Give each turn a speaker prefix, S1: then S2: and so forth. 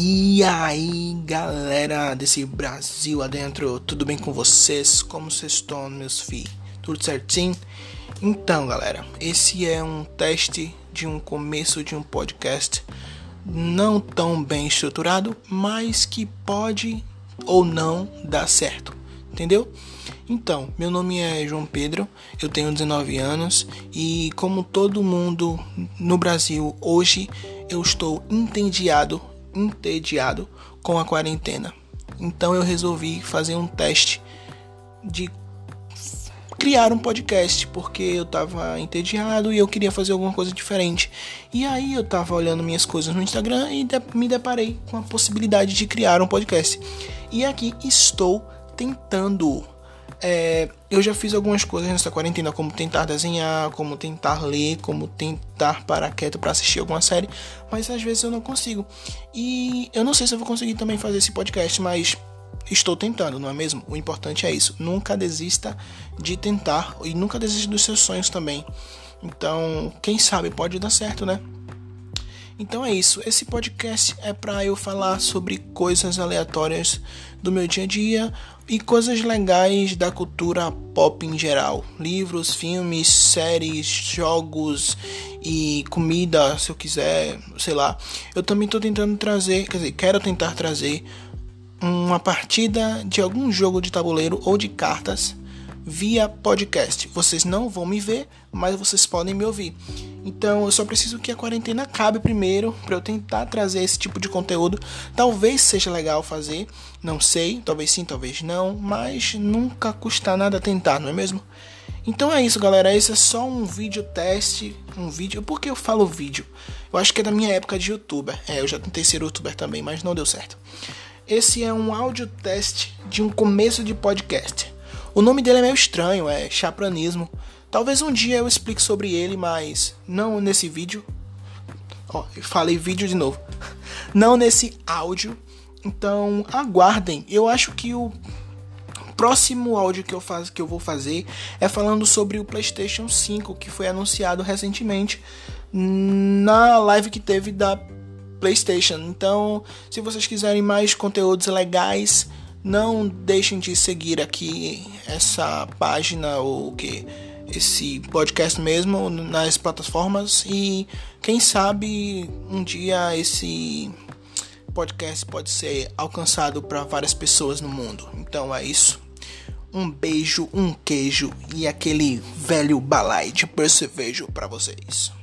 S1: E aí, galera desse Brasil adentro, tudo bem com vocês? Como vocês estão, meus filhos? Tudo certinho? Então, galera, esse é um teste de um começo de um podcast não tão bem estruturado, mas que pode ou não dar certo, entendeu? Então, meu nome é João Pedro, eu tenho 19 anos e, como todo mundo no Brasil hoje, eu estou entediado, entediado com a quarentena. Então, eu resolvi fazer um teste de criar um podcast porque eu tava entediado e eu queria fazer alguma coisa diferente. E aí eu tava olhando minhas coisas no Instagram e me deparei com a possibilidade de criar um podcast. E aqui estou tentando é, eu já fiz algumas coisas nessa quarentena, como tentar desenhar, como tentar ler, como tentar parar quieto para assistir alguma série, mas às vezes eu não consigo. E eu não sei se eu vou conseguir também fazer esse podcast, mas estou tentando, não é mesmo? O importante é isso. Nunca desista de tentar e nunca desista dos seus sonhos também. Então, quem sabe pode dar certo, né? Então é isso. Esse podcast é para eu falar sobre coisas aleatórias do meu dia a dia e coisas legais da cultura pop em geral. Livros, filmes, séries, jogos e comida, se eu quiser, sei lá. Eu também estou tentando trazer, quer dizer, quero tentar trazer uma partida de algum jogo de tabuleiro ou de cartas via podcast. Vocês não vão me ver, mas vocês podem me ouvir. Então eu só preciso que a quarentena acabe primeiro para eu tentar trazer esse tipo de conteúdo. Talvez seja legal fazer, não sei, talvez sim, talvez não, mas nunca custa nada tentar, não é mesmo? Então é isso, galera. Esse é só um vídeo teste, um vídeo. Por que eu falo vídeo? Eu acho que é da minha época de youtuber. É, eu já tentei ser youtuber também, mas não deu certo. Esse é um áudio teste de um começo de podcast. O nome dele é meio estranho, é chapranismo. Talvez um dia eu explique sobre ele, mas não nesse vídeo. Ó, falei vídeo de novo. Não nesse áudio. Então, aguardem. Eu acho que o próximo áudio que eu, faz, que eu vou fazer é falando sobre o PlayStation 5, que foi anunciado recentemente na live que teve da PlayStation. Então, se vocês quiserem mais conteúdos legais, não deixem de seguir aqui essa página ou que esse podcast mesmo nas plataformas e quem sabe um dia esse podcast pode ser alcançado para várias pessoas no mundo. Então é isso. Um beijo, um queijo e aquele velho balai de percevejo para vocês.